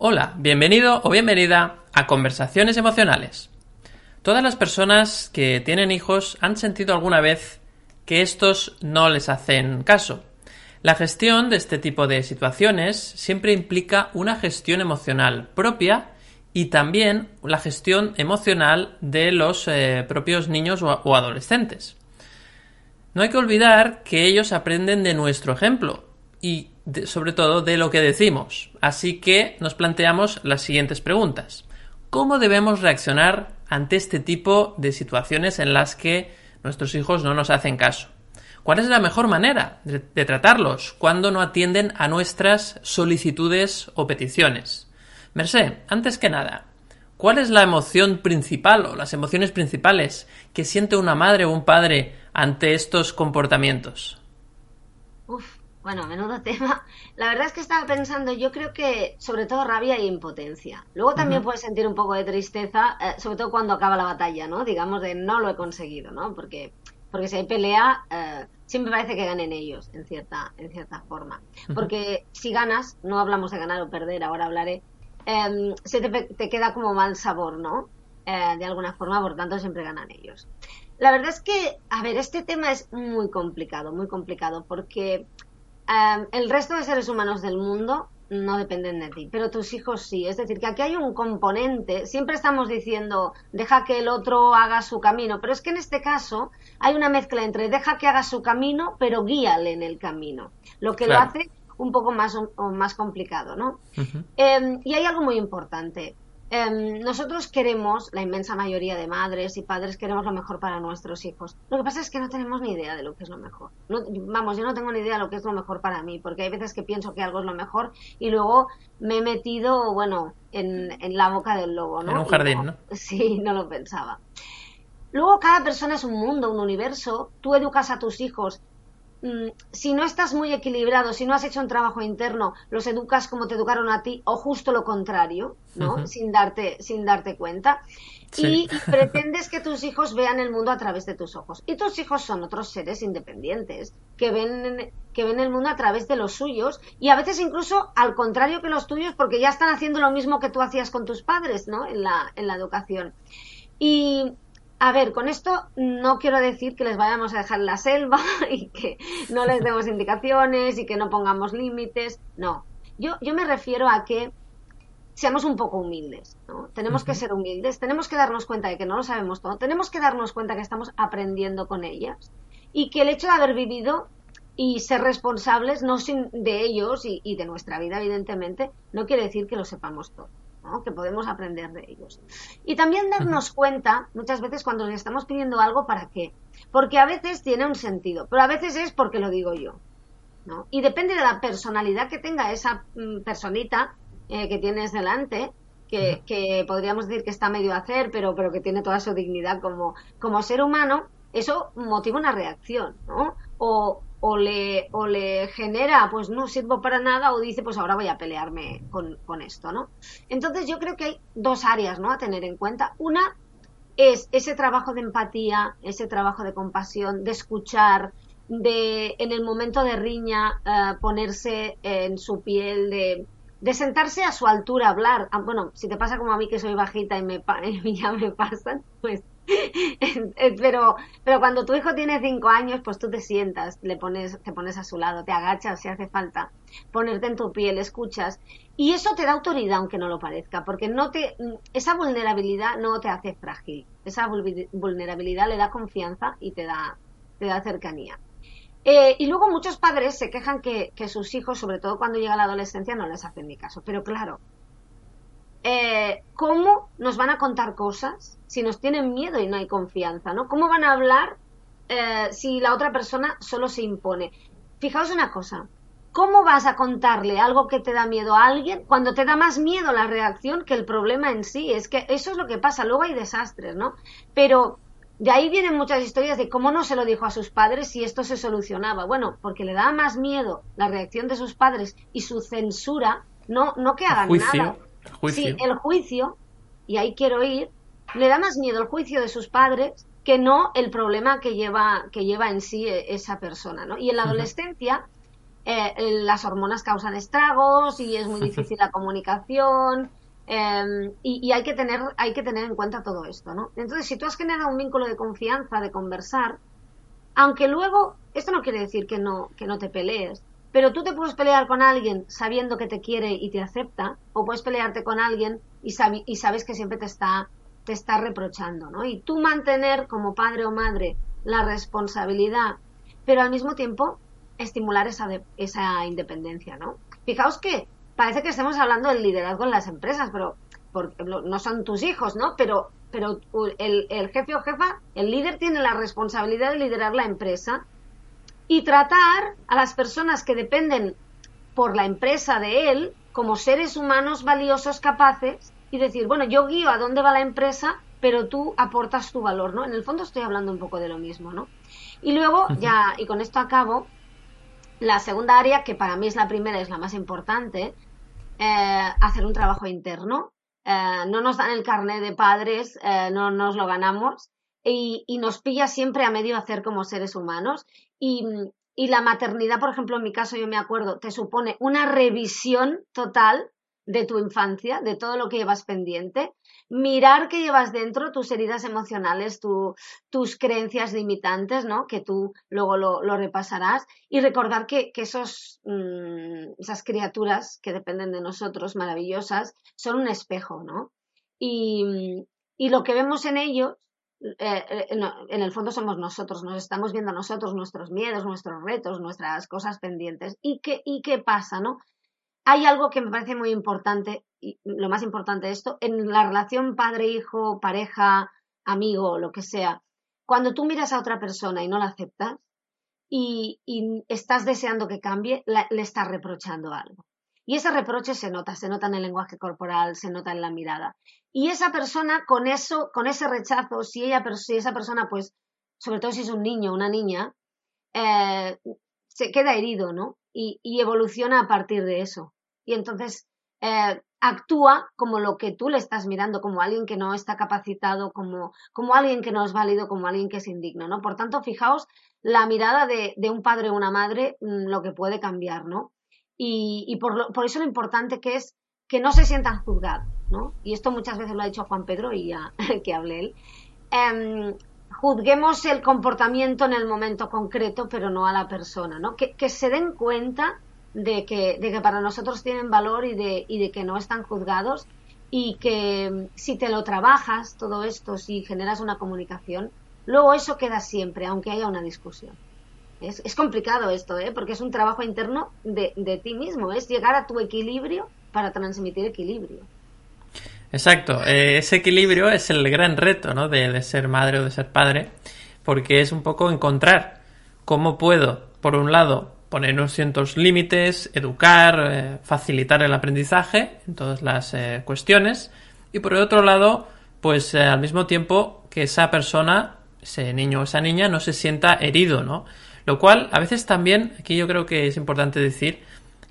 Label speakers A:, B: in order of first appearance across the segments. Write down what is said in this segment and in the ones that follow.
A: Hola, bienvenido o bienvenida a Conversaciones Emocionales. Todas las personas que tienen hijos han sentido alguna vez que estos no les hacen caso. La gestión de este tipo de situaciones siempre implica una gestión emocional propia y también la gestión emocional de los eh, propios niños o adolescentes. No hay que olvidar que ellos aprenden de nuestro ejemplo y sobre todo de lo que decimos. Así que nos planteamos las siguientes preguntas. ¿Cómo debemos reaccionar ante este tipo de situaciones en las que nuestros hijos no nos hacen caso? ¿Cuál es la mejor manera de, tratarlos cuando no atienden a nuestras solicitudes o peticiones? Mercé, antes que nada, ¿cuál es la emoción principal o las emociones principales que siente una madre o un padre ante estos comportamientos?
B: Uf, bueno, menudo tema. La verdad es que estaba pensando, yo creo que sobre todo rabia e impotencia. Luego también puedes sentir un poco de tristeza, eh, sobre todo cuando acaba la batalla, ¿no? Digamos de no lo he conseguido, ¿no? Porque, porque si hay pelea, eh, siempre parece que ganen ellos, en cierta, en cierta forma. Porque si ganas, no hablamos de ganar o perder, ahora hablaré, em, se te, queda como mal sabor, ¿no? Eh, de alguna forma, por tanto, siempre ganan ellos. La verdad es que, a ver, este tema es muy complicado, muy complicado, porque el resto de seres humanos del mundo no dependen de ti, pero tus hijos sí. Es decir, que aquí hay un componente, siempre estamos diciendo, deja que el otro haga su camino, pero es que en este caso hay una mezcla entre deja que haga su camino, pero guíale en el camino, lo que lo hace un poco más, más complicado, ¿no? Em, y hay algo muy importante. Em, nosotros queremos, la inmensa mayoría de madres y padres queremos lo mejor para nuestros hijos. Lo que pasa es que no tenemos ni idea de lo que es lo mejor. vamos, yo no tengo ni idea de lo que es lo mejor para mí, porque hay veces que pienso que algo es lo mejor y luego me he metido, bueno, en, la boca del lobo, ¿no?
A: En un jardín, ¿no?
B: Sí, no lo pensaba. Luego cada persona es un mundo, un universo. Tú educas a tus hijos Mm, si no estás muy equilibrado, si no has hecho un trabajo interno, los educas como te educaron a ti o justo lo contrario, ¿no? sin, darte, sin darte cuenta. Y pretendes que tus hijos vean el mundo a través de tus ojos. Y tus hijos son otros seres independientes que ven, que ven el mundo a través de los suyos y a veces incluso al contrario que los tuyos porque ya están haciendo lo mismo que tú hacías con tus padres, ¿no? En la, en la educación. Y, a ver, con esto no quiero decir que les vayamos a dejar la selva y que no les demos indicaciones y que no pongamos límites. No. Yo, yo me refiero a que seamos un poco humildes. ¿no? Tenemos que ser humildes, tenemos que darnos cuenta de que no lo sabemos todo, tenemos que darnos cuenta que estamos aprendiendo con ellas y que el hecho de haber vivido y ser responsables no sin de ellos y, y de nuestra vida, evidentemente, no quiere decir que lo sepamos todo que podemos aprender de ellos. Y también darnos cuenta, muchas veces cuando les estamos pidiendo algo, ¿para qué? Porque a veces tiene un sentido, pero a veces es porque lo digo yo. ¿no? Y depende de la personalidad que tenga esa mm, personita eh, que tienes delante, que, que, podríamos decir que está medio a hacer, pero, pero que tiene toda su dignidad como, como ser humano, eso motiva una reacción, ¿no? O, o le, o le genera, pues no sirvo para nada, o dice, pues ahora voy a pelearme con, con esto, ¿no? Entonces yo creo que hay dos áreas, ¿no? A tener en cuenta. Una es ese trabajo de empatía, ese trabajo de compasión, de escuchar, de en el momento de riña eh, ponerse en su piel, de, de, sentarse a su altura, hablar. Ah, bueno, si te pasa como a mí que soy bajita y me, y ya me pasan, pues pero, pero cuando tu hijo tiene cinco años, pues tú te sientas, le pones, te pones a su lado, te agachas si hace falta, ponerte en tu piel, escuchas, y eso te da autoridad aunque no lo parezca, porque no te, esa vulnerabilidad no te hace frágil, esa vulnerabilidad le da confianza y te da, te da cercanía. Eh, y luego muchos padres se quejan que, que sus hijos, sobre todo cuando llega la adolescencia, no les hacen ni caso. Pero claro, eh, ¿cómo nos van a contar cosas si nos tienen miedo y no hay confianza? ¿no? ¿Cómo van a hablar eh, si la otra persona solo se impone? Fijaos una cosa, ¿cómo vas a contarle algo que te da miedo a alguien cuando te da más miedo la reacción que el problema en sí? Es que eso es lo que pasa, luego hay desastres, ¿no? Pero de ahí vienen muchas historias de cómo no se lo dijo a sus padres si esto se solucionaba. Bueno, porque le daba más miedo la reacción de sus padres y su censura, no, no que hagan nada Sí, el juicio, y ahí quiero ir, le da más miedo el juicio de sus padres que no el problema que lleva, que lleva en sí e, esa persona, ¿no? Y en la adolescencia, eh, las hormonas causan estragos y es muy difícil la comunicación. Em, y, hay que tener hay que tener en cuenta todo esto, ¿no? Entonces, si tú has generado un vínculo de confianza, de conversar, aunque luego esto no quiere decir que no que no te pelees, pero tú te puedes pelear con alguien sabiendo que te quiere y te acepta, o puedes pelearte con alguien y, y sabes que siempre te está te está reprochando, ¿no? Y tú mantener como padre o madre la responsabilidad, pero al mismo tiempo estimular esa, esa independencia, ¿no? Fijaos que parece que estemos hablando del liderazgo en las empresas, pero no son tus hijos, ¿no? Pero, pero el, el jefe o jefa, el líder tiene la responsabilidad de liderar la empresa y tratar a las personas que dependen por la empresa de él como seres humanos valiosos capaces y decir, bueno, yo guío a dónde va la empresa, pero tú aportas tu valor, ¿no? En el fondo estoy hablando un poco de lo mismo, ¿no? Y luego, ya, y con esto acabo, la segunda área, que para mí es la primera, es la más importante, eh, hacer un trabajo interno. Eh, no nos dan el carnet de padres, eh, no nos lo ganamos y, y, nos pilla siempre a medio hacer como seres humanos. Y, y la maternidad, por ejemplo, en mi caso, yo me acuerdo, te supone una revisión total de tu infancia, de todo lo que llevas pendiente, mirar qué llevas dentro, tus heridas emocionales, tus creencias limitantes, ¿no? Que tú luego lo, repasarás y recordar que, esos, mm, esas criaturas que dependen de nosotros, maravillosas, son un espejo, ¿no? Y, lo que vemos en ellos, eh, eh, en el fondo somos nosotros, nos estamos viendo nosotros, nuestros miedos, nuestros retos, nuestras cosas pendientes. ¿Y qué, y qué pasa, no? hay algo que me parece muy importante, y lo más importante de esto, en la relación padre-hijo, pareja, amigo, lo que sea, cuando tú miras a otra persona y no la aceptas y, estás deseando que cambie, le estás reprochando algo. Y ese reproche se nota, se nota en el lenguaje corporal, se nota en la mirada. Y esa persona, con eso, con ese rechazo, si ella, si esa persona, pues, sobre todo si es un niño una niña, eh, se queda herido, ¿no? y evoluciona a partir de eso y entonces eh, actúa como lo que tú le estás mirando, como alguien que no está capacitado, como, como alguien que no es válido, como alguien que es indigno, ¿no? Por tanto, fijaos la mirada de, un padre o una madre, mm, lo que puede cambiar, ¿no? Y, por, por, eso lo importante que es que no se sientan juzgados, ¿no? Y esto muchas veces lo ha dicho Juan Pedro y ya que hable él. Em, juzguemos el comportamiento en el momento concreto, pero no a la persona, ¿no? Que, que se den cuenta de que, de que para nosotros tienen valor y de, y de que no están juzgados y que mm, si te lo trabajas todo esto, si generas una comunicación, luego eso queda siempre, aunque haya una discusión. Es, complicado esto, ¿eh? porque es un trabajo interno de, de ti mismo, es llegar a tu equilibrio para transmitir equilibrio.
A: Exacto, eh, ese equilibrio es el gran reto ¿no? de, de ser madre o de ser padre, porque es un poco encontrar cómo puedo, por un lado, poner unos ciertos límites, educar, eh, facilitar el aprendizaje en todas las eh, cuestiones y por el otro lado, pues al mismo tiempo que esa persona, ese niño o esa niña no se sienta herido, ¿no? Lo cual a veces también, aquí yo creo que es importante decir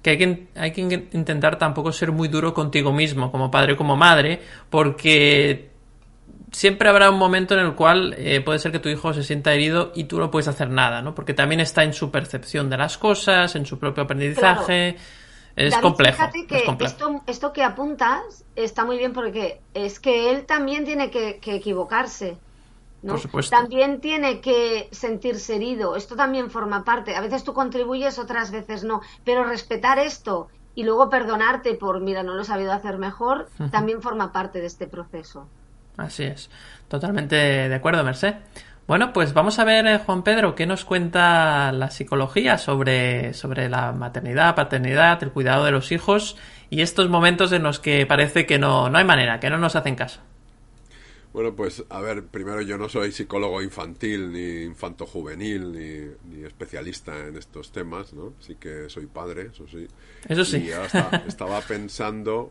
A: que hay que, hay que intentar tampoco ser muy duro contigo mismo, como padre o como madre, porque siempre habrá un momento en el cual eh, puede ser que tu hijo se sienta herido y tú no puedes hacer nada, ¿no? Porque también está en su percepción de las cosas, en su propio aprendizaje. Es, complejo,
B: que Esto, que apuntas está muy bien porque es que él también tiene que, equivocarse. ¿No?
A: Por supuesto.
B: También tiene que sentirse herido. Esto también forma parte. A veces tú contribuyes, otras veces no. Pero respetar esto y luego perdonarte por, mira, no lo he sabido hacer mejor, también forma parte de este proceso.
A: Así es. Totalmente de acuerdo, Merced. Bueno, pues vamos a ver, eh, Juan Pedro, qué nos cuenta la psicología sobre, sobre la maternidad, paternidad, el cuidado de los hijos y estos momentos en los que parece que no, no hay manera, que no nos hacen caso.
C: Bueno, pues a ver, primero yo no soy psicólogo infantil, ni infanto juvenil, ni, ni especialista en estos temas, ¿no? Sí que soy padre, eso sí.
A: Eso sí.
C: Y estaba pensando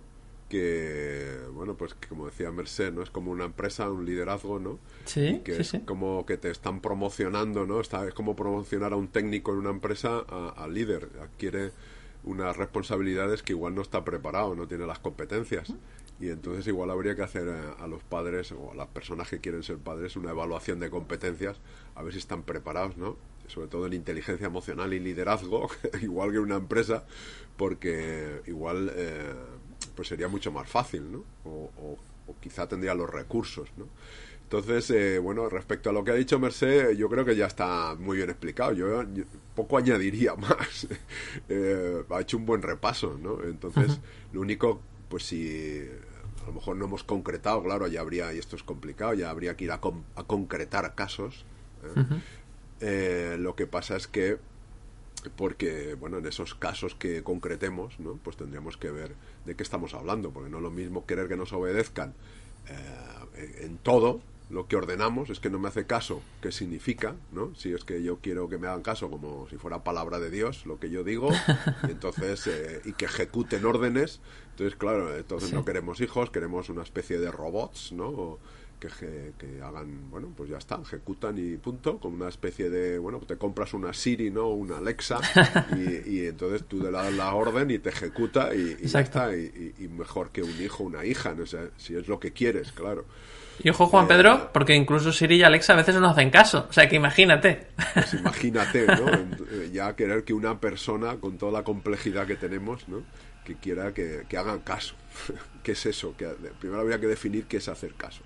C: que bueno pues como decía Merced no es como una empresa un liderazgo no
A: sí
C: que
A: es
C: como que te están promocionando no Está, es como promocionar a un técnico en una empresa al líder. Adquiere unas responsabilidades que igual no está preparado no tiene las competencias y entonces igual habría que hacer a, los padres o a las personas que quieren ser padres una evaluación de competencias a ver si están preparados no sobre todo en inteligencia emocional y liderazgo, igual que una empresa, porque igual eh, pues sería mucho más fácil, ¿no? O, quizá tendría los recursos, ¿no? Entonces, eh, bueno, respecto a lo que ha dicho Merced, yo creo que ya está muy bien explicado. Yo, poco añadiría más. Eh, ha hecho un buen repaso, ¿no? Entonces, lo único, pues si a lo mejor no hemos concretado, claro, ya habría, y esto es complicado, ya habría que ir a, a concretar casos. lo que pasa es que porque bueno en esos casos que concretemos no pues tendríamos que ver de qué estamos hablando porque no es lo mismo querer que nos obedezcan eh, en todo lo que ordenamos es que no me hace caso qué significa no si es que yo quiero que me hagan caso como si fuera palabra de Dios lo que yo digo y entonces eh, y que ejecuten órdenes. Entonces claro entonces no queremos hijos queremos una especie de robots no que, que, hagan, bueno, pues ya está, ejecutan y punto, como una especie de, bueno, te compras una Siri, ¿no? Una Alexa y, entonces tú le das la orden y te ejecuta y, ya está, y, mejor que un hijo, una hija, no sé, si es lo que quieres, claro.
A: Y ojo, Juan eh, Pedro, porque incluso Siri y Alexa a veces no hacen caso. O sea, que imagínate.
C: Pues imagínate, ¿no? Eh, ya querer que una persona, con toda la complejidad que tenemos, ¿no? Que quiera que, que hagan caso. ¿Qué es eso? Que, primero habría que definir qué es hacer caso.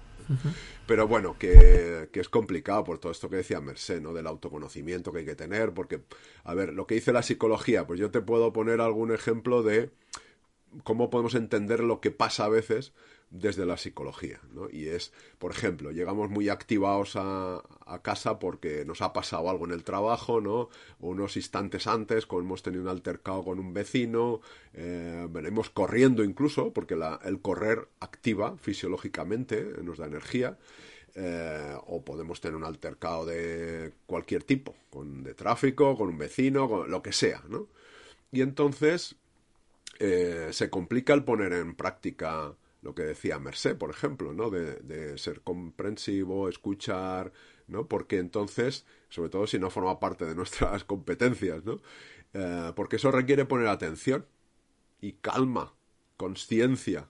C: Pero bueno, que, es complicado por todo esto que decía Merced, ¿no? Del autoconocimiento que hay que tener, porque, a ver, lo que dice la psicología, pues yo te puedo poner algún ejemplo de cómo podemos entender lo que pasa a veces desde la psicología, ¿no? Y es, por ejemplo, llegamos muy activados a, casa porque nos ha pasado algo en el trabajo, ¿no? unos instantes antes, como hemos tenido un altercado con un vecino, eh, venimos corriendo incluso, porque el correr activa fisiológicamente, nos da energía, eh, o podemos tener un altercado de cualquier tipo, con, de tráfico, con un vecino, lo que sea, ¿no? Y entonces eh, se complica el poner en práctica lo que decía Merced, por ejemplo, ¿no? De, ser comprensivo, escuchar, ¿no? Porque entonces, sobre todo si no forma parte de nuestras competencias, ¿no? Eh, porque eso requiere poner atención y calma, conciencia.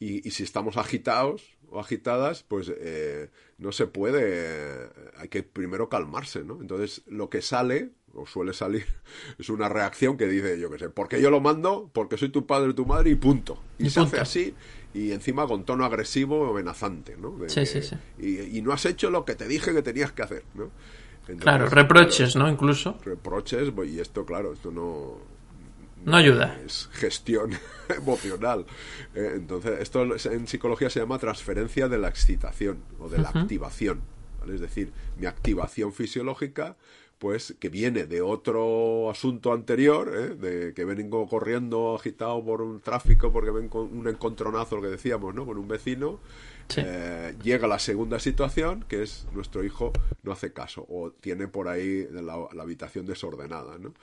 C: Y, si estamos agitados o agitadas, pues eh, no se puede, hay que primero calmarse, ¿no? Entonces, lo que sale, o suele salir, es una reacción que dice, yo qué sé, porque yo lo mando, porque soy tu padre y tu madre y punto. Y, se hace así y encima con tono agresivo o amenazante, ¿no?
A: sí, sí, sí.
C: Y, no has hecho lo que te dije que tenías que hacer, ¿no?
A: claro, reproches, ¿no? Incluso.
C: Reproches, y esto, claro, esto no...
A: No, ayuda.
C: Es gestión emocional. Eh, entonces, esto en psicología se llama transferencia de la excitación o de la activación. ¿vale? Es decir, mi activación fisiológica pues que viene de otro asunto anterior, ¿eh? de que vengo corriendo agitado por un tráfico porque ven con un encontronazo, lo que decíamos, ¿no? Con un vecino. Eh, llega la segunda situación, que es nuestro hijo no hace caso o tiene por ahí la, habitación desordenada, ¿no?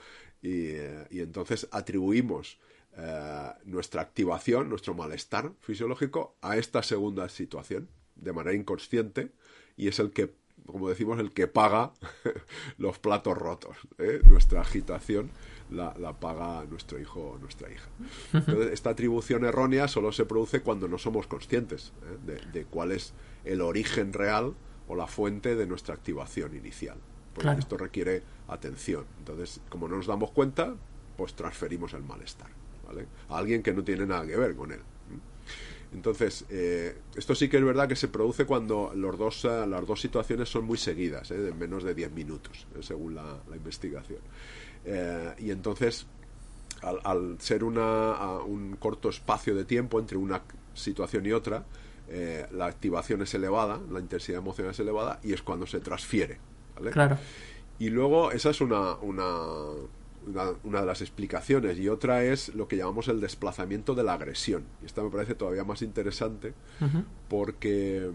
C: Y, eh, entonces atribuimos nuestra activación, nuestro malestar fisiológico a esta segunda situación de manera inconsciente y es el que como decimos, el que paga los platos rotos. ¿eh? Nuestra agitación la, paga nuestro hijo o nuestra hija. Entonces, esta atribución errónea solo se produce cuando no somos conscientes ¿eh? de, cuál es el origen real o la fuente de nuestra activación inicial. Porque esto requiere atención. Entonces, como no nos damos cuenta, pues transferimos el malestar ¿vale? a alguien que no tiene nada que ver con él. Entonces, eh, esto sí que es verdad que se produce cuando los dos, eh, las dos situaciones son muy seguidas, eh, de menos de 10 minutos, según la, investigación. y entonces, al, ser una, un corto espacio de tiempo entre una situación y otra, la activación es elevada, la intensidad emocional es elevada y es cuando se transfiere.
A: Claro.
C: Y luego, esa es una, una una, de las explicaciones y otra es lo que llamamos el desplazamiento de la agresión. Y esta me parece todavía más interesante porque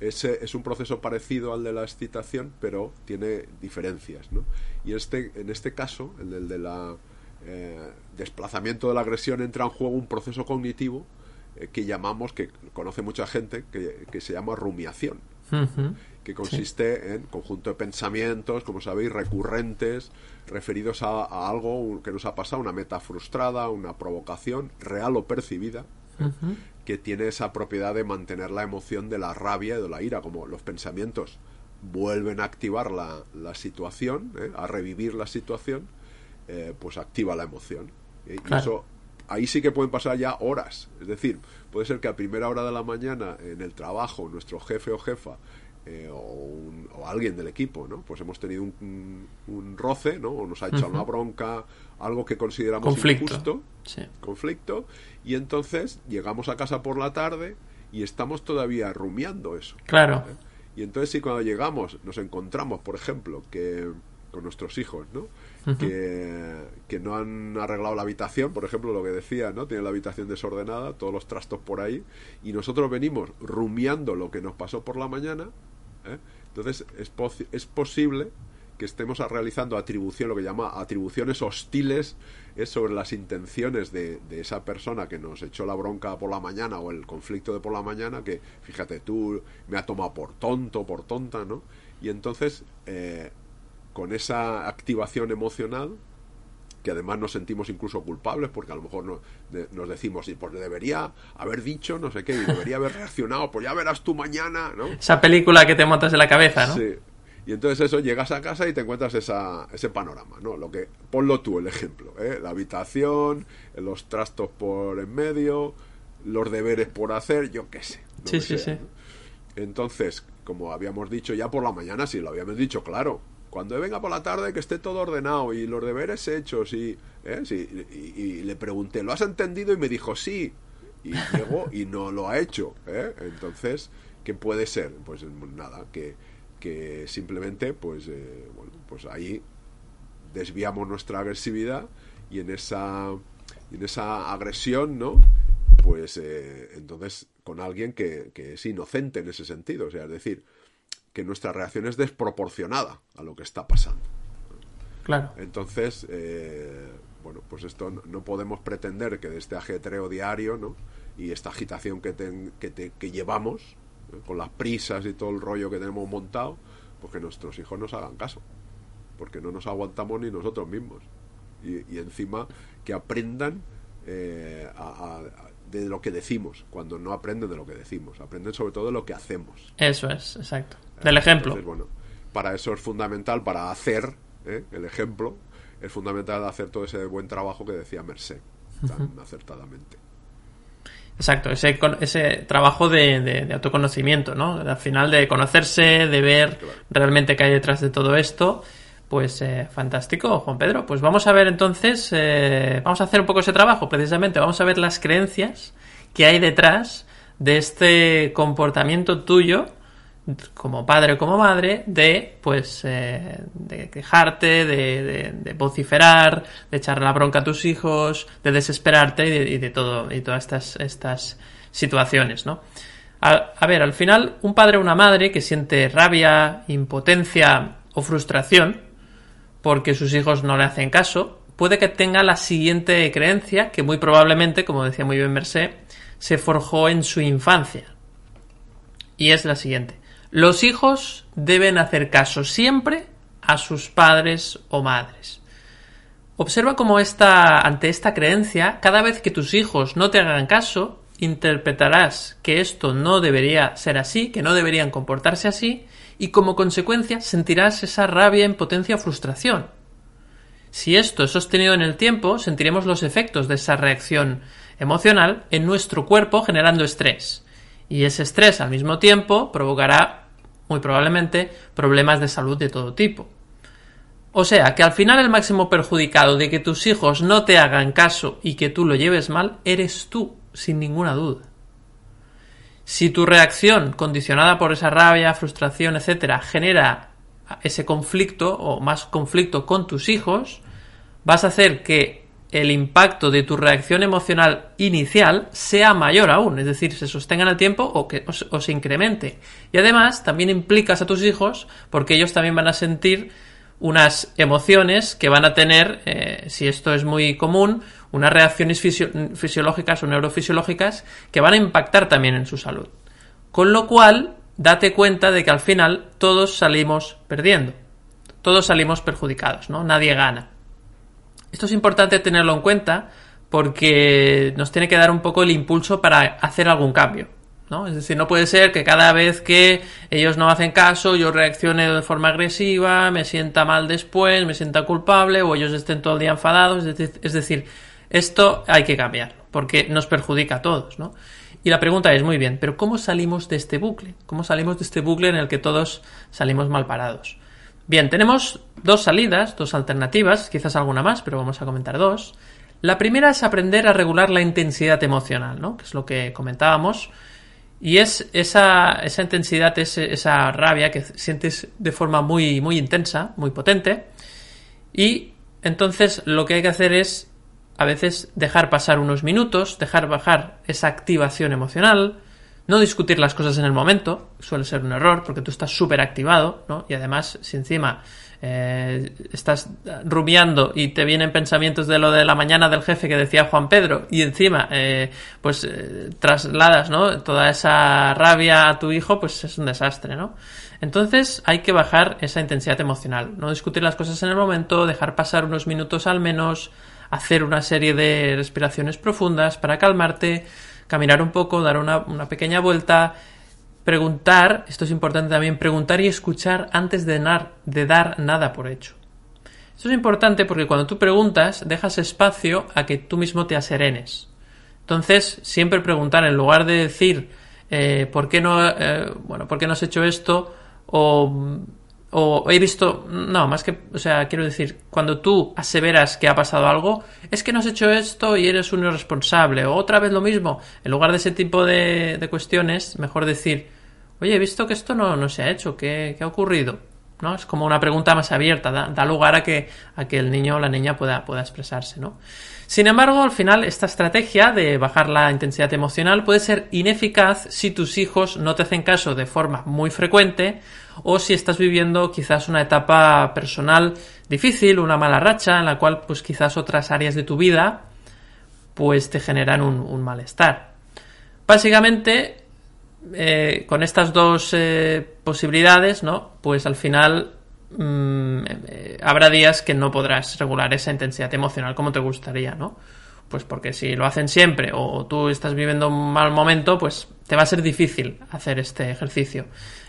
C: ese es un proceso parecido al de la excitación, pero tiene diferencias. ¿no? Y este, en este caso, el del de la eh, desplazamiento de la agresión, entra en juego un proceso cognitivo eh, que llamamos, que conoce mucha gente, que, que se llama rumiación que consiste en conjunto de pensamientos, como sabéis, recurrentes, referidos a, algo que nos ha pasado, una meta frustrada, una provocación real o percibida, que tiene esa propiedad de mantener la emoción de la rabia y de la ira, como los pensamientos vuelven a activar la, la situación, ¿eh? a revivir la situación, eh, pues activa la emoción. ¿eh? Y eso, ahí sí que pueden pasar ya horas. Es decir, puede ser que a primera hora de la mañana en el trabajo nuestro jefe o jefa o, alguien del equipo, ¿no? Pues hemos tenido un, un, roce, ¿no? O nos ha echado una bronca, algo que consideramos
A: conflicto.
C: injusto, conflicto, y entonces llegamos a casa por la tarde y estamos todavía rumiando eso.
A: Claro.
C: Y entonces si cuando llegamos nos encontramos, por ejemplo, que con nuestros hijos, ¿no? que, que, no han arreglado la habitación, por ejemplo, lo que decía, ¿no? Tienen la habitación desordenada, todos los trastos por ahí, y nosotros venimos rumiando lo que nos pasó por la mañana, ¿eh? entonces es, es posible que estemos realizando atribución, lo que llama atribuciones hostiles es sobre las intenciones de, de, esa persona que nos echó la bronca por la mañana o el conflicto de por la mañana, que fíjate tú, me ha tomado por tonto, por tonta, ¿no? Y entonces, eh, con esa activación emocional, que además nos sentimos incluso culpables porque a lo mejor no, de, nos decimos, y pues debería haber dicho no sé qué, y debería haber reaccionado, pues ya verás tú mañana, ¿no?
A: Esa película que te montas en la cabeza, ¿no?
C: Sí. Y entonces eso, llegas a casa y te encuentras esa, ese panorama, ¿no? Lo que, ponlo tú el ejemplo, ¿eh? La habitación, los trastos por en medio, los deberes por hacer, yo qué sé.
A: Sí, sí,
C: sea,
A: sí.
C: ¿no? Entonces, como habíamos dicho ya por la mañana, sí, lo habíamos dicho, claro. Cuando venga por la tarde que esté todo ordenado y los deberes hechos y, ¿eh? y, le pregunté, ¿lo has entendido? Y me dijo, sí. Y llegó y no lo ha hecho. ¿eh? Entonces, ¿qué puede ser? Pues nada, que simplemente pues eh, bueno pues ahí desviamos nuestra agresividad y en esa en esa agresión no pues eh, entonces con alguien que, es inocente en ese sentido o sea es decir que nuestra reacción es desproporcionada a lo que está pasando
A: claro
C: entonces eh, bueno pues esto no, podemos pretender que de este ajetreo diario no y esta agitación que, ten, que, te, que llevamos con las prisas y todo el rollo que tenemos montado, pues que nuestros hijos nos hagan caso, porque no nos aguantamos ni nosotros mismos. Y, y encima que aprendan eh, a, a, de lo que decimos, cuando no aprenden de lo que decimos, aprenden sobre todo de lo que hacemos.
A: Eso es, exacto. Del ejemplo.
C: Entonces, bueno, para eso es fundamental, para hacer ¿eh? el ejemplo, es fundamental hacer todo ese buen trabajo que decía Merced tan uh -huh. acertadamente.
A: Exacto, ese, ese trabajo de, de, de, autoconocimiento, ¿no? Al final de conocerse, de ver
C: Claro.
A: realmente qué hay detrás de todo esto. Pues eh, fantástico, Juan Pedro. Pues vamos a ver entonces, eh, vamos a hacer un poco ese trabajo, precisamente. Vamos a ver las creencias que hay detrás de este comportamiento tuyo como padre o como madre de pues eh, de quejarte de, vociferar de echar la bronca a tus hijos de desesperarte y de, y de todo y todas estas estas situaciones no a, a, ver al final un padre o una madre que siente rabia impotencia o frustración porque sus hijos no le hacen caso puede que tenga la siguiente creencia que muy probablemente como decía muy bien Mercé se forjó en su infancia. Y es la siguiente los hijos deben hacer caso siempre a sus padres o madres. Observa cómo esta, ante esta creencia, cada vez que tus hijos no te hagan caso, interpretarás que esto no debería ser así, que no deberían comportarse así, y como consecuencia sentirás esa rabia, impotencia o frustración. Si esto es sostenido en el tiempo, sentiremos los efectos de esa reacción emocional en nuestro cuerpo generando estrés. Y ese estrés al mismo tiempo provocará muy probablemente problemas de salud de todo tipo. O sea, que al final el máximo perjudicado de que tus hijos no te hagan caso y que tú lo lleves mal, eres tú, sin ninguna duda. Si tu reacción, condicionada por esa rabia, frustración, etcétera, genera ese conflicto o más conflicto con tus hijos, vas a hacer que el impacto de tu reacción emocional inicial sea mayor aún, es decir, se sostenga en el tiempo o, que, o, o, se incremente. Y además también implicas a tus hijos porque ellos también van a sentir unas emociones que van a tener, eh, si esto es muy común, unas reacciones fisio fisiológicas o neurofisiológicas que van a impactar también en su salud. Con lo cual, date cuenta de que al final todos salimos perdiendo, todos salimos perjudicados, ¿no? Nadie gana. Esto es importante tenerlo en cuenta porque nos tiene que dar un poco el impulso para hacer algún cambio. ¿no? Es decir, no puede ser que cada vez que ellos no hacen caso yo reaccione de forma agresiva, me sienta mal después, me sienta culpable o ellos estén todo el día enfadados. Es decir, esto hay que cambiarlo porque nos perjudica a todos, ¿no? Y la pregunta es, muy bien, pero ¿cómo salimos de este bucle? ¿Cómo salimos de este bucle en el que todos salimos mal parados? Bien, tenemos dos salidas, dos alternativas, quizás alguna más, pero vamos a comentar dos. La primera es aprender a regular la intensidad emocional, ¿no? Que es lo que comentábamos. Y es esa, esa intensidad, esa rabia que sientes de forma muy, muy intensa, muy potente. Y entonces lo que hay que hacer es a veces dejar pasar unos minutos, dejar bajar esa activación emocional, no discutir las cosas en el momento, suele ser un error porque tú estás súper activado, ¿no? Y además, si encima eh, estás rumiando y te vienen pensamientos de lo de la mañana del jefe que decía Juan Pedro y encima eh, pues eh, trasladas ¿no? toda esa rabia a tu hijo, pues es un desastre, ¿no? Entonces hay que bajar esa intensidad emocional, no discutir las cosas en el momento, dejar pasar unos minutos al menos, hacer una serie de respiraciones profundas para calmarte, caminar un poco, dar una, pequeña vuelta, preguntar, esto es importante también, preguntar y escuchar antes de, de dar nada por hecho. Esto es importante porque cuando tú preguntas dejas espacio a que tú mismo te aserenes. Entonces, siempre preguntar en lugar de decir eh, ¿por qué no eh, bueno, ¿por qué no has hecho esto? o o he visto, no, más que, o sea, quiero decir, cuando tú aseveras que ha pasado algo, es que no has hecho esto y eres un irresponsable, o otra vez lo mismo, en lugar de ese tipo de, de cuestiones, mejor decir, oye, he visto que esto no, no se ha hecho, ¿qué, ¿qué, ha ocurrido? ¿No? Es como una pregunta más abierta, da, da, lugar a que, a que el niño o la niña pueda, pueda expresarse, ¿no? Sin embargo, al final, esta estrategia de bajar la intensidad emocional puede ser ineficaz si tus hijos no te hacen caso de forma muy frecuente o si estás viviendo quizás una etapa personal difícil, una mala racha, en la cual pues quizás otras áreas de tu vida pues te generan un, malestar. Básicamente, eh, con estas dos eh, posibilidades, ¿no? Pues al final mm, eh, habrá días que no podrás regular esa intensidad emocional como te gustaría, ¿no? Pues porque si lo hacen siempre o tú estás viviendo un mal momento, pues te va a ser difícil hacer este ejercicio.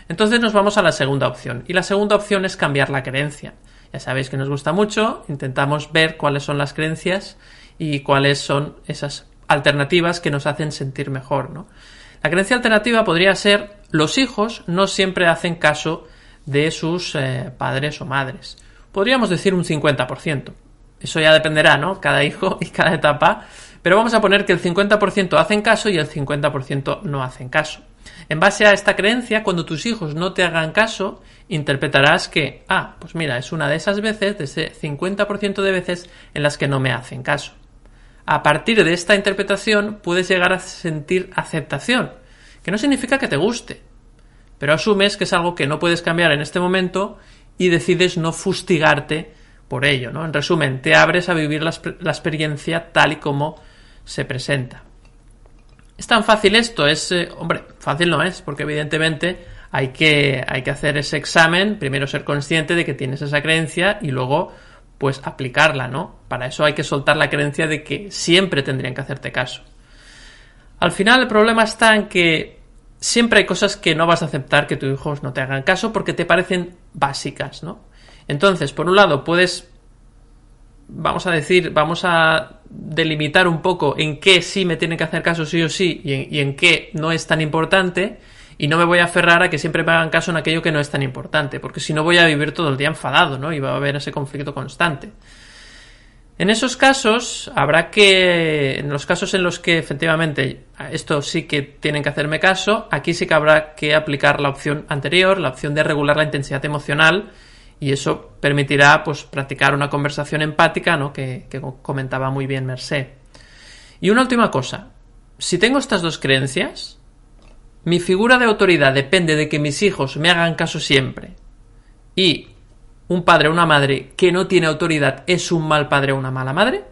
A: Entonces nos vamos a la segunda opción. Y la segunda opción es cambiar la creencia. Ya sabéis que nos gusta mucho, intentamos ver cuáles son las creencias y cuáles son esas alternativas que nos hacen sentir mejor, ¿no? La creencia alternativa podría ser los hijos no siempre hacen caso de sus eh, padres o madres. Podríamos decir un 50%. Eso ya dependerá, ¿no? Cada hijo y cada etapa. Pero vamos a poner que el 50% hacen caso y el 50% no hacen caso. En base a esta creencia, cuando tus hijos no te hagan caso, interpretarás que, ah, pues mira, es una de esas veces, de ese 50% de veces en las que no me hacen caso. A partir de esta interpretación puedes llegar a sentir aceptación, que no significa que te guste, pero asumes que es algo que no puedes cambiar en este momento y decides no fustigarte por ello, ¿no? En resumen, te abres a vivir la, la experiencia tal y como se presenta. ¿Es tan fácil esto? Es, eh, hombre, fácil no es, porque evidentemente hay que, hay que hacer ese examen, primero ser consciente de que tienes esa creencia y luego pues aplicarla, ¿no? Para eso hay que soltar la creencia de que siempre tendrían que hacerte caso. Al final el problema está en que siempre hay cosas que no vas a aceptar que tus hijos no te hagan caso porque te parecen básicas, ¿no? Entonces, por un lado, puedes vamos a decir, vamos a delimitar un poco en qué sí me tienen que hacer caso sí o sí y en, qué no es tan importante y no me voy a aferrar a que siempre me hagan caso en aquello que no es tan importante, porque si no voy a vivir todo el día enfadado, ¿no? Y va a haber ese conflicto constante. En esos casos habrá que, en los casos en los que efectivamente esto sí que tienen que hacerme caso, aquí sí que habrá que aplicar la opción anterior, la opción de regular la intensidad emocional, y eso permitirá pues practicar una conversación empática ¿no? que, comentaba muy bien Merced. Y una última cosa, si tengo estas dos creencias, mi figura de autoridad depende de que mis hijos me hagan caso siempre y un padre o una madre que no tiene autoridad es un mal padre o una mala madre,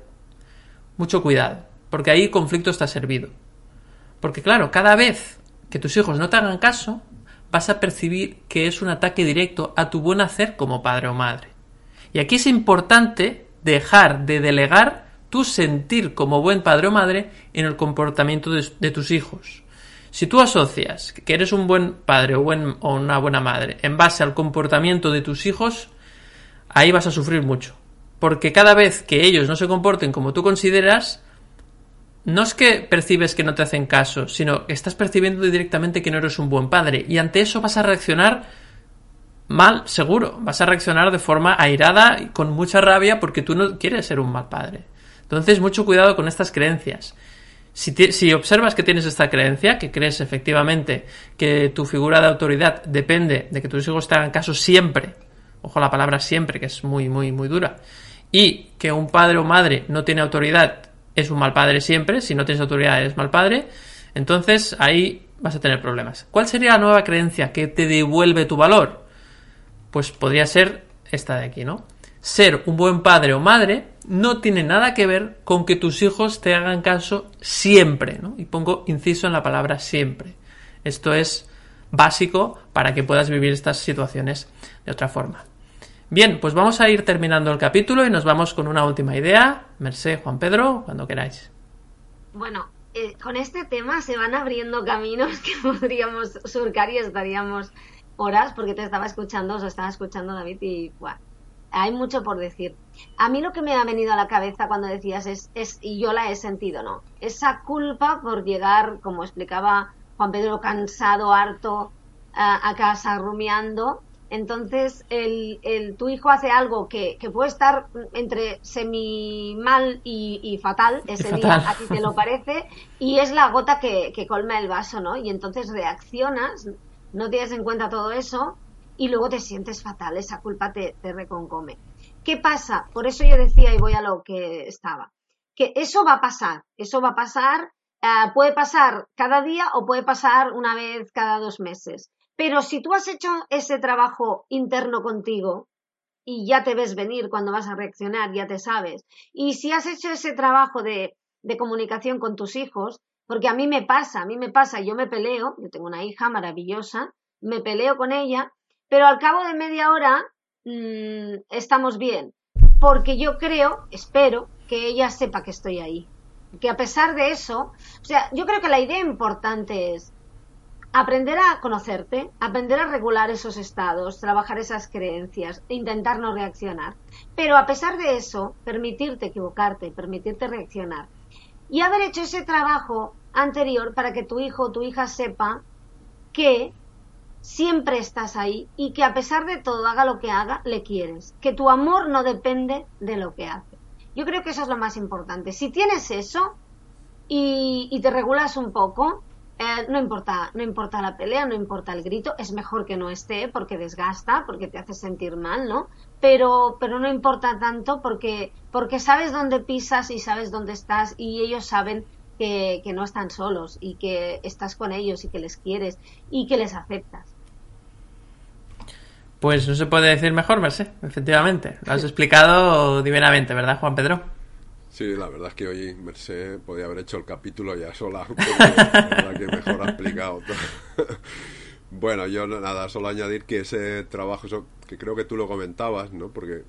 A: mucho cuidado, porque ahí el conflicto está servido. Porque claro, cada vez que tus hijos no te hagan caso, vas a percibir que es un ataque directo a tu buen hacer como padre o madre. Y aquí es importante dejar de delegar tu sentir como buen padre o madre en el comportamiento de, tus hijos. Si tú asocias que eres un buen padre o, buen, o una buena madre en base al comportamiento de tus hijos, ahí vas a sufrir mucho. Porque cada vez que ellos no se comporten como tú consideras, no es que percibes que no te hacen caso, sino que estás percibiendo directamente que no eres un buen padre. Y ante eso vas a reaccionar mal, seguro. Vas a reaccionar de forma airada y con mucha rabia porque tú no quieres ser un mal padre. Entonces, mucho cuidado con estas creencias. Si, observas que tienes esta creencia, que crees efectivamente que tu figura de autoridad depende de que tus hijos te hagan caso siempre, ojo la palabra siempre, que es muy, muy, muy dura, y que un padre o madre no tiene autoridad es un mal padre siempre, si no tienes autoridad eres mal padre, entonces ahí vas a tener problemas. ¿Cuál sería la nueva creencia que te devuelve tu valor? Pues podría ser esta de aquí, ¿no? Ser un buen padre o madre no tiene nada que ver con que tus hijos te hagan caso siempre, ¿no? Y pongo inciso en la palabra siempre. Esto es básico para que puedas vivir estas situaciones de otra forma. Bien, pues vamos a ir terminando el capítulo y nos vamos con una última idea. Merced, Juan Pedro, cuando queráis.
B: Bueno, eh, con este tema se van abriendo caminos que podríamos surcar y estaríamos horas porque te estaba escuchando, os estaba escuchando David y hay mucho por decir. A mí lo que me ha venido a la cabeza cuando decías es, es, y yo la he sentido, ¿no? Esa culpa por llegar, como explicaba Juan Pedro, cansado, harto, a casa rumiando entonces, el, el, tu hijo hace algo que, que, puede estar entre semi mal y, fatal ese día, a ti te lo parece, y es la gota que, que, colma el vaso, ¿no? Y entonces reaccionas, no tienes en cuenta todo eso, y luego te sientes fatal, esa culpa te, te reconcome. ¿Qué pasa? Por eso yo decía, y voy a lo que estaba, que eso va a pasar, eso va a pasar, eh, puede pasar cada día o puede pasar una vez cada dos meses pero si tú has hecho ese trabajo interno contigo y ya te ves venir cuando vas a reaccionar, ya te sabes, y si has hecho ese trabajo de, de comunicación con tus hijos, porque a mí me pasa, a mí me pasa, yo me peleo, yo tengo una hija maravillosa, me peleo con ella, pero al cabo de media hora mmm, estamos bien, porque yo creo, espero, que ella sepa que estoy ahí. Que a pesar de eso, o sea, yo creo que la idea importante es, aprender a conocerte, aprender a regular esos estados, trabajar esas creencias, e intentar no reaccionar. Pero a pesar de eso, permitirte equivocarte, permitirte reaccionar. Y haber hecho ese trabajo anterior para que tu hijo o tu hija sepa que siempre estás ahí y que a pesar de todo, haga lo que haga, le quieres. Que tu amor no depende de lo que hace. Yo creo que eso es lo más importante. Si tienes eso y, y te regulas un poco, eh, no importa, no importa la pelea, no importa el grito, es mejor que no esté porque desgasta, porque te hace sentir mal, ¿no? Pero, pero no importa tanto porque, porque sabes dónde pisas y sabes dónde estás y ellos saben que, que no están solos y que estás con ellos y que les quieres y que les aceptas.
A: Pues no se puede decir mejor, Merced, efectivamente. Lo has explicado divinamente, ¿verdad, Juan Pedro?
C: Sí, la verdad es que hoy Merced podía haber hecho el capítulo ya sola, la que mejor ha explicado todo. bueno, yo nada, solo añadir que ese trabajo, eso, que creo que tú lo comentabas, ¿no? Porque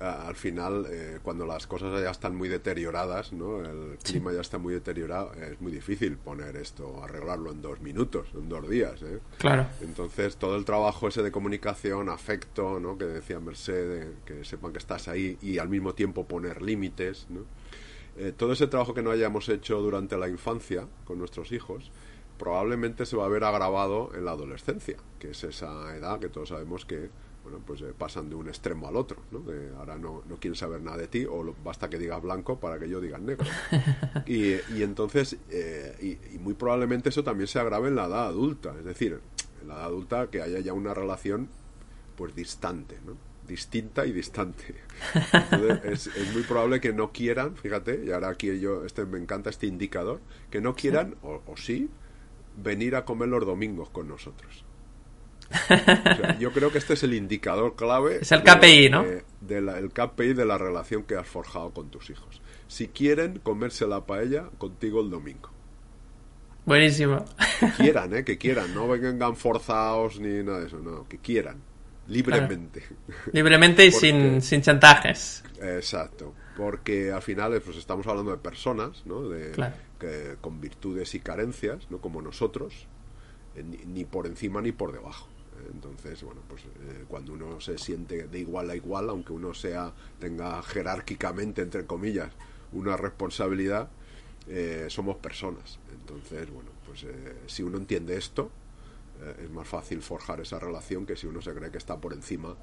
C: al final, eh, cuando las cosas ya están muy deterioradas, ¿no? El clima ya está muy deteriorado, es muy difícil poner esto, arreglarlo en dos minutos, en dos días, ¿eh?
A: Claro.
C: Entonces, todo el trabajo ese de comunicación, afecto, ¿no? Que decía Mercedes, que sepan que estás ahí y al mismo tiempo poner límites, ¿no? Eh, todo ese trabajo que no hayamos hecho durante la infancia con nuestros hijos, probablemente se va a ver agravado en la adolescencia, que es esa edad que todos sabemos que bueno, pues eh, pasan de un extremo al otro, ¿no? ahora no, no quieren saber nada de ti o basta que digas blanco para que yo diga negro. Y, y entonces, eh, y, muy probablemente eso también se agrave en la edad adulta, es decir, en la edad adulta que haya ya una relación pues distante, ¿no? distinta y distante. Entonces, es, es, muy probable que no quieran, fíjate, y ahora aquí yo, este me encanta este indicador, que no quieran, o, o sí, venir a comer los domingos con nosotros yo creo que este es el indicador clave.
A: Es el KPI, ¿no?
C: el KPI de la relación que has forjado con tus hijos. Si quieren comerse la paella contigo el domingo.
A: Buenísimo.
C: Que quieran, ¿eh? Que quieran. No vengan forzados ni nada de eso. No, que quieran. Libremente.
A: Libremente y sin, sin chantajes.
C: Exacto. Porque al final pues, estamos hablando de personas, ¿no? De, que, con virtudes y carencias, no como nosotros, eh, ni, por encima ni por debajo. Entonces, bueno, pues eh, cuando uno se siente de igual a igual, aunque uno sea tenga jerárquicamente, entre comillas, una responsabilidad, eh, somos personas. Entonces, bueno, pues si uno entiende esto, es más fácil forjar esa relación que si uno se cree que está por encima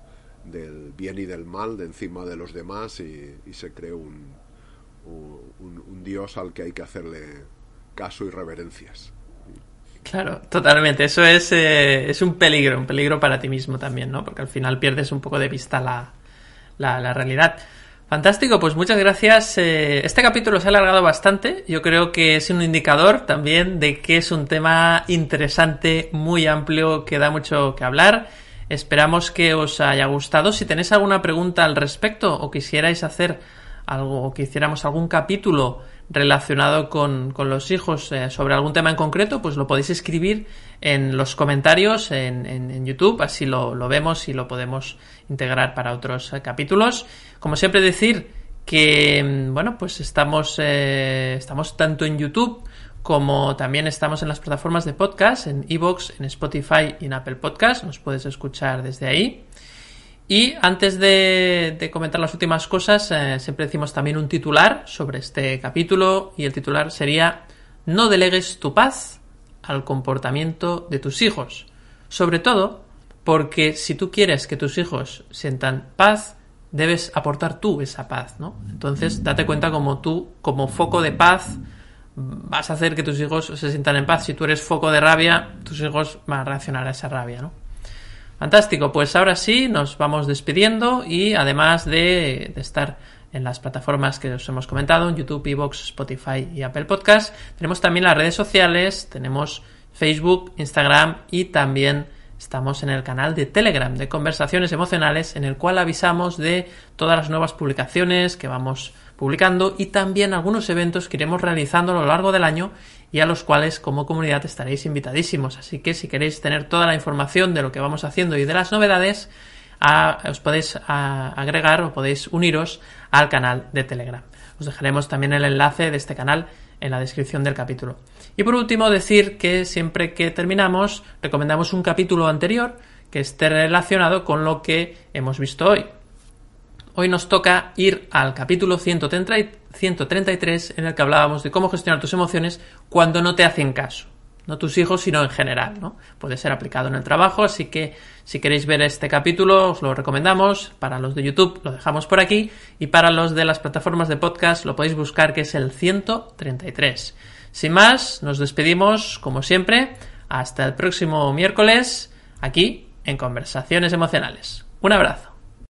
C: del bien y del mal, de encima de los demás y, se cree un, un, Dios al que hay que hacerle caso y reverencias.
A: Claro, totalmente. Eso es, eh, es un peligro, un peligro para ti mismo también, ¿no? Porque al final pierdes un poco de vista la, la, realidad. Fantástico, pues muchas gracias. Eh, este capítulo se ha alargado bastante. Yo creo que es un indicador también de que es un tema interesante, muy amplio, que da mucho que hablar. Esperamos que os haya gustado. Si tenéis alguna pregunta al respecto o quisierais hacer algo, o que hiciéramos algún capítulo relacionado con, los hijos eh, sobre algún tema en concreto, pues lo podéis escribir en los comentarios en, en, YouTube, así lo, vemos y lo podemos integrar para otros eh, capítulos. Como siempre decir que, mm, bueno, pues estamos, eh, estamos tanto en YouTube como también estamos en las plataformas de podcast, en Evox, en Spotify y en Apple Podcast, nos puedes escuchar desde ahí. Y antes de, comentar las últimas cosas, eh, siempre decimos también un titular sobre este capítulo y el titular sería No delegues tu paz al comportamiento de tus hijos. Sobre todo porque si tú quieres que tus hijos sientan paz, debes aportar tú esa paz, ¿no? Entonces, date cuenta como tú, como foco de paz, vas a hacer que tus hijos se sientan en paz. Si tú eres foco de rabia, tus hijos van a reaccionar a esa rabia, ¿no? Fantástico, pues ahora sí nos vamos despidiendo y además de, estar en las plataformas que os hemos comentado, en YouTube, Evox, Spotify y Apple Podcast, tenemos también las redes sociales, tenemos Facebook, Instagram y también estamos en el canal de Telegram de conversaciones emocionales en el cual avisamos de todas las nuevas publicaciones que vamos publicando y también algunos eventos que iremos realizando a lo largo del año y a los cuales como comunidad estaréis invitadísimos. Así que si queréis tener toda la información de lo que vamos haciendo y de las novedades, os podéis agregar o podéis uniros al canal de Telegram. Os dejaremos también el enlace de este canal en la descripción del capítulo. Y por último, decir que siempre que terminamos, recomendamos un capítulo anterior que esté relacionado con lo que hemos visto hoy. Hoy nos toca ir al capítulo 133 en el que hablábamos de cómo gestionar tus emociones cuando no te hacen caso. No tus hijos, sino en general, ¿no? Puede ser aplicado en el trabajo, así que si queréis ver este capítulo os lo recomendamos. Para los de YouTube lo dejamos por aquí y para los de las plataformas de podcast lo podéis buscar que es el 133. Sin más, nos despedimos como siempre. Hasta el próximo miércoles aquí en Conversaciones Emocionales. Un abrazo.